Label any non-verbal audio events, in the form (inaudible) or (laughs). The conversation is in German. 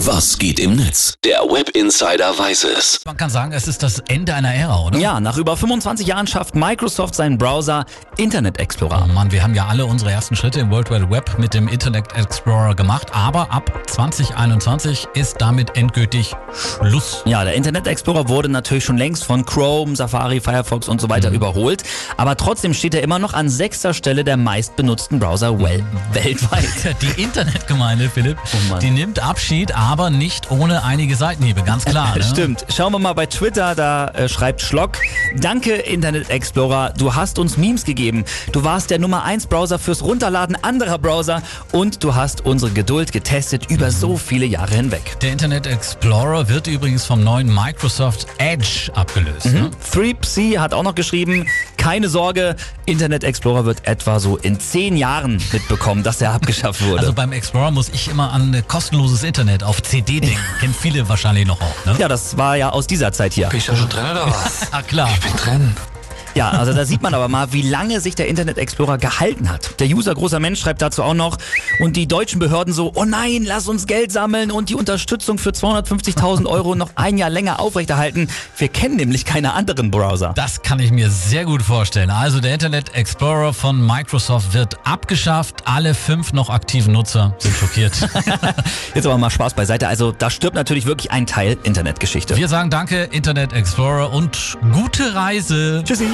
Was geht im Netz? Der Web Insider weiß es. Man kann sagen, es ist das Ende einer Ära, oder? Ja, nach über 25 Jahren schafft Microsoft seinen Browser Internet Explorer. Oh Mann, wir haben ja alle unsere ersten Schritte im World Wide Web mit dem Internet Explorer gemacht, aber ab 2021 ist damit endgültig Schluss. Ja, der Internet Explorer wurde natürlich schon längst von Chrome, Safari, Firefox und so weiter Mhm. überholt, aber trotzdem steht er immer noch an sechster Stelle der meistbenutzten Browser well weltweit. (laughs) Die Internetgemeinde, Philipp, Oh die nimmt Abschied, aber nicht ohne einige Seitenhiebe, ganz klar. (laughs) Ne? Stimmt. Schauen wir mal bei Twitter, da äh, schreibt Schlock, danke Internet Explorer, du hast uns Memes gegeben. Du warst der Nummer 1 Browser fürs Runterladen anderer Browser und du hast unsere Geduld getestet über so viele Jahre hinweg. Der Internet Explorer wird übrigens vom neuen Microsoft Edge abgelöst. Ne? 3PC hat auch noch geschrieben, keine Sorge, Internet Explorer wird etwa so in 10 Jahren mitbekommen, dass er abgeschafft wurde. Also beim Explorer muss ich immer an kostenloses Internet auf CD (laughs) denken. Kennen viele wahrscheinlich noch auch. Ne? ja, das war ja aus dieser Zeit hier. Bin ich da schon drin oder was? (laughs) Ah klar. Ich bin drin. Ja, also da sieht man aber mal, wie lange sich der Internet Explorer gehalten hat. Der User großer Mensch schreibt dazu auch noch und die deutschen Behörden so, oh nein, lass uns Geld sammeln und die Unterstützung für 250.000 Euro noch ein Jahr länger aufrechterhalten. Wir kennen nämlich keine anderen Browser. Das kann ich mir sehr gut vorstellen. Also der Internet Explorer von Microsoft wird abgeschafft. Alle fünf noch aktiven Nutzer sind schockiert. (laughs) Jetzt aber mal Spaß beiseite. Also da stirbt natürlich wirklich ein Teil Internetgeschichte. Wir sagen danke Internet Explorer und gute Reise. Tschüssi.